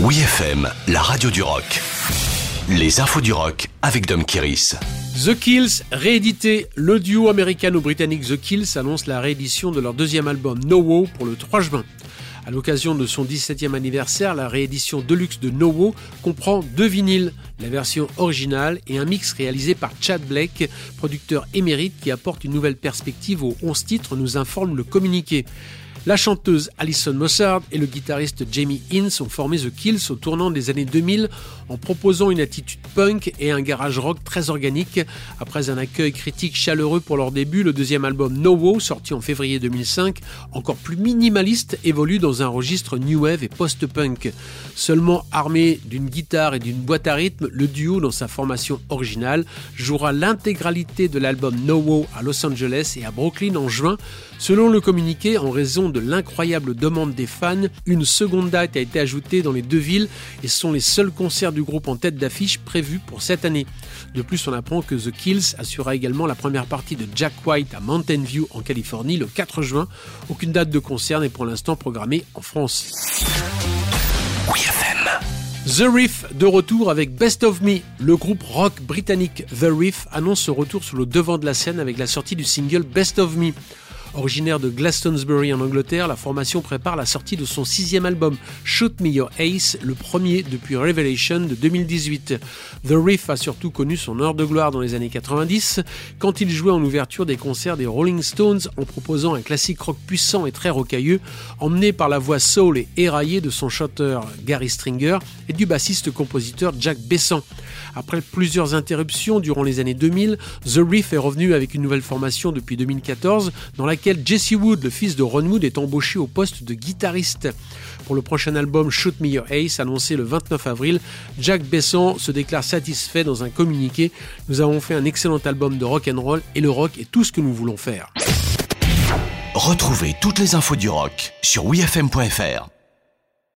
Oui FM, la radio du rock. Les infos du rock avec Dom Kiris. The Kills, réédité. Le duo américano-britannique The Kills annonce la réédition de leur deuxième album No Wo pour le 3 juin. À l'occasion de son 17e anniversaire, la réédition deluxe de No Wo comprend deux vinyles, la version originale et un mix réalisé par Chad Blake, producteur émérite qui apporte une nouvelle perspective aux 11 titres, nous informe le communiqué. La chanteuse Alison Mossard et le guitariste Jamie Ince ont formé The Kills au tournant des années 2000 en proposant une attitude punk et un garage rock très organique. Après un accueil critique chaleureux pour leur début, le deuxième album No Wo, sorti en février 2005, encore plus minimaliste, évolue dans un registre new wave et post-punk. Seulement armé d'une guitare et d'une boîte à rythme, le duo dans sa formation originale jouera l'intégralité de l'album No Wo à Los Angeles et à Brooklyn en juin. Selon le communiqué, en raison de l'incroyable demande des fans, une seconde date a été ajoutée dans les deux villes et sont les seuls concerts du groupe en tête d'affiche prévus pour cette année. De plus, on apprend que The Kills assurera également la première partie de Jack White à Mountain View en Californie le 4 juin. Aucune date de concert n'est pour l'instant programmée en France. The Riff de retour avec Best of Me. Le groupe rock britannique The Riff annonce ce retour sur le devant de la scène avec la sortie du single Best of Me. Originaire de Glastonbury en Angleterre, la formation prépare la sortie de son sixième album, Shoot Me Your Ace, le premier depuis Revelation de 2018. The Riff a surtout connu son heure de gloire dans les années 90, quand il jouait en ouverture des concerts des Rolling Stones en proposant un classique rock puissant et très rocailleux, emmené par la voix soul et éraillée de son chanteur Gary Stringer et du bassiste-compositeur Jack Besson. Après plusieurs interruptions durant les années 2000, The Riff est revenu avec une nouvelle formation depuis 2014 dans Jesse Wood, le fils de Ron Wood, est embauché au poste de guitariste. Pour le prochain album Shoot Me Your Ace, annoncé le 29 avril, Jack Besson se déclare satisfait dans un communiqué. Nous avons fait un excellent album de rock and roll et le rock est tout ce que nous voulons faire. Retrouvez toutes les infos du rock sur wfm.fr.